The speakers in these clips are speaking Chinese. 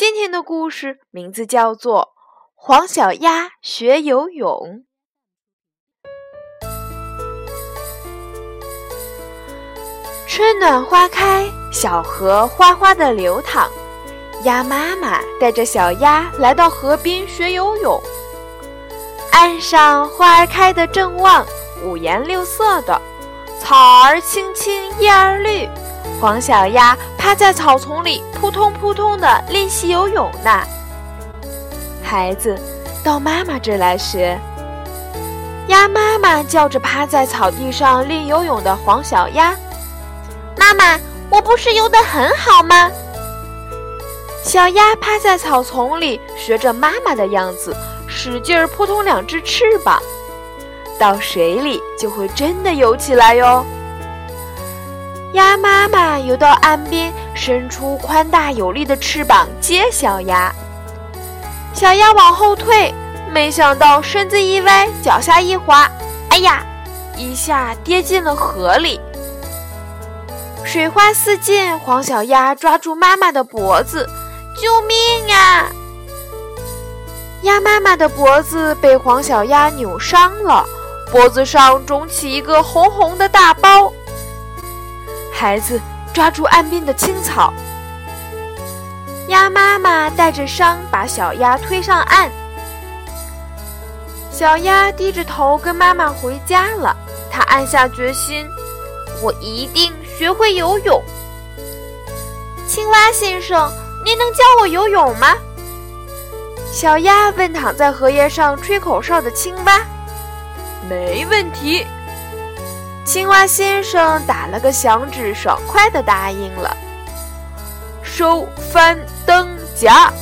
今天的故事名字叫做《黄小鸭学游泳》。春暖花开，小河哗哗的流淌。鸭妈妈带着小鸭来到河边学游泳。岸上花儿开得正旺，五颜六色的，草儿青青，叶儿绿。黄小鸭趴在草丛里，扑通扑通地练习游泳呢。孩子，到妈妈这来学。鸭妈妈叫着趴在草地上练游泳的黄小鸭：“妈妈，我不是游得很好吗？”小鸭趴在草丛里，学着妈妈的样子，使劲儿扑通两只翅膀，到水里就会真的游起来哟。鸭妈妈游到岸边，伸出宽大有力的翅膀接小鸭。小鸭往后退，没想到身子一歪，脚下一滑，哎呀，一下跌进了河里。水花四溅，黄小鸭抓住妈妈的脖子：“救命呀！”鸭妈妈的脖子被黄小鸭扭伤了，脖子上肿起一个红红的大包。孩子抓住岸边的青草，鸭妈妈带着伤把小鸭推上岸。小鸭低着头跟妈妈回家了。它暗下决心：我一定学会游泳。青蛙先生，您能教我游泳吗？小鸭问躺在荷叶上吹口哨的青蛙。没问题。青蛙先生打了个响指，爽快地答应了。收翻蹬夹。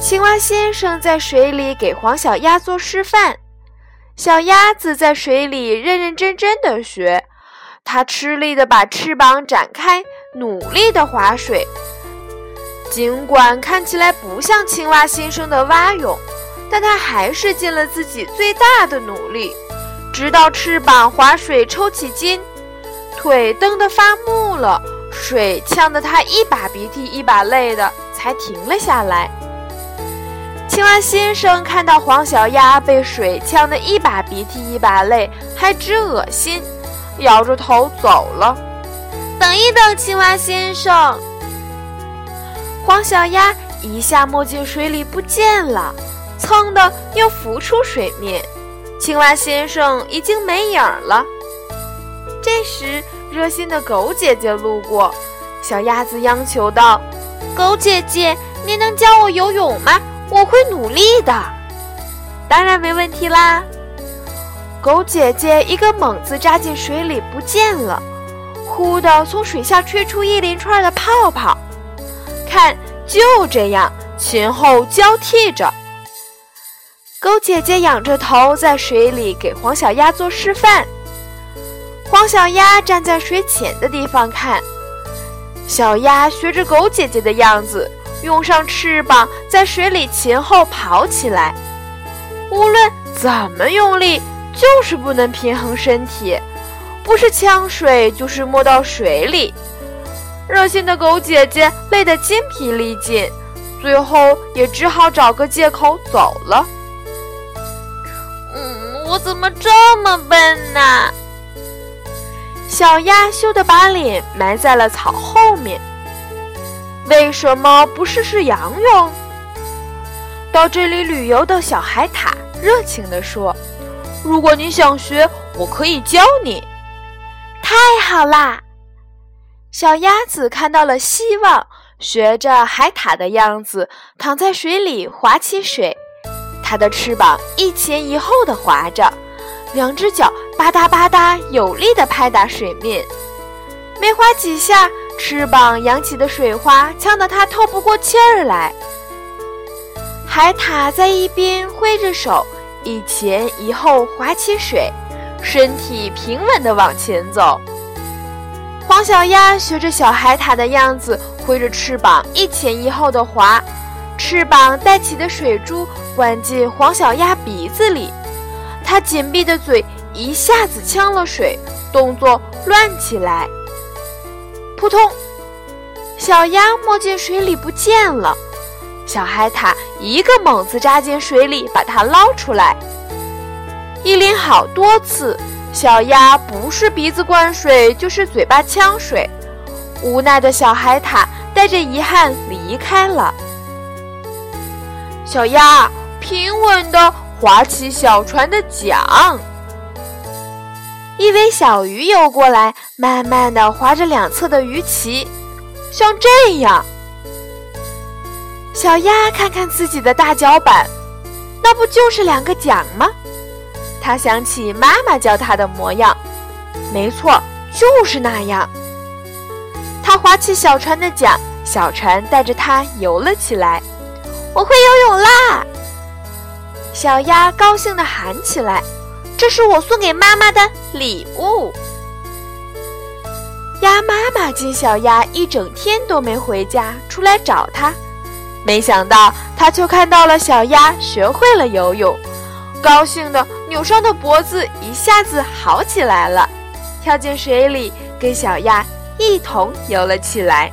青蛙先生在水里给黄小鸭做示范，小鸭子在水里认认真真的学。它吃力地把翅膀展开，努力地划水。尽管看起来不像青蛙先生的蛙泳，但它还是尽了自己最大的努力。直到翅膀划水抽起筋，腿蹬得发木了，水呛得他一把鼻涕一把泪的，才停了下来。青蛙先生看到黄小鸭被水呛得一把鼻涕一把泪，还直恶心，摇着头走了。等一等，青蛙先生！黄小鸭一下没进水里不见了，噌的又浮出水面。青蛙先生已经没影了。这时，热心的狗姐姐路过，小鸭子央求道：“狗姐姐，您能教我游泳吗？我会努力的。”“当然没问题啦！”狗姐姐一个猛子扎进水里不见了，呼的从水下吹出一连串的泡泡。看，就这样前后交替着。狗姐姐仰着头在水里给黄小鸭做示范。黄小鸭站在水浅的地方看，小鸭学着狗姐姐的样子，用上翅膀在水里前后跑起来。无论怎么用力，就是不能平衡身体，不是呛水就是没到水里。热心的狗姐姐累得筋疲力尽，最后也只好找个借口走了。我怎么这么笨呢？小鸭羞得把脸埋在了草后面。为什么不试试仰泳？到这里旅游的小海獭热情地说：“如果你想学，我可以教你。”太好啦！小鸭子看到了希望，学着海獭的样子，躺在水里划起水。它的翅膀一前一后地划着，两只脚吧嗒吧嗒有力地拍打水面。没划几下，翅膀扬起的水花呛得它透不过气儿来。海獭在一边挥着手，一前一后划起水，身体平稳地往前走。黄小鸭学着小海獭的样子，挥着翅膀一前一后地划，翅膀带起的水珠灌进黄小鸭鼻子里，它紧闭的嘴一下子呛了水，动作乱起来。扑通，小鸭没进水里不见了。小海獭一个猛子扎进水里，把它捞出来。一连好多次。小鸭不是鼻子灌水，就是嘴巴呛水。无奈的小海獭带着遗憾离开了。小鸭平稳地划起小船的桨。一尾小鱼游过来，慢慢地划着两侧的鱼鳍，像这样。小鸭看看自己的大脚板，那不就是两个桨吗？它想起妈妈教它的模样，没错，就是那样。它划起小船的桨，小船带着它游了起来。我会游泳啦！小鸭高兴地喊起来：“这是我送给妈妈的礼物。”鸭妈妈见小鸭一整天都没回家，出来找它，没想到它却看到了小鸭学会了游泳。高兴的扭伤的脖子一下子好起来了，跳进水里跟小鸭一同游了起来。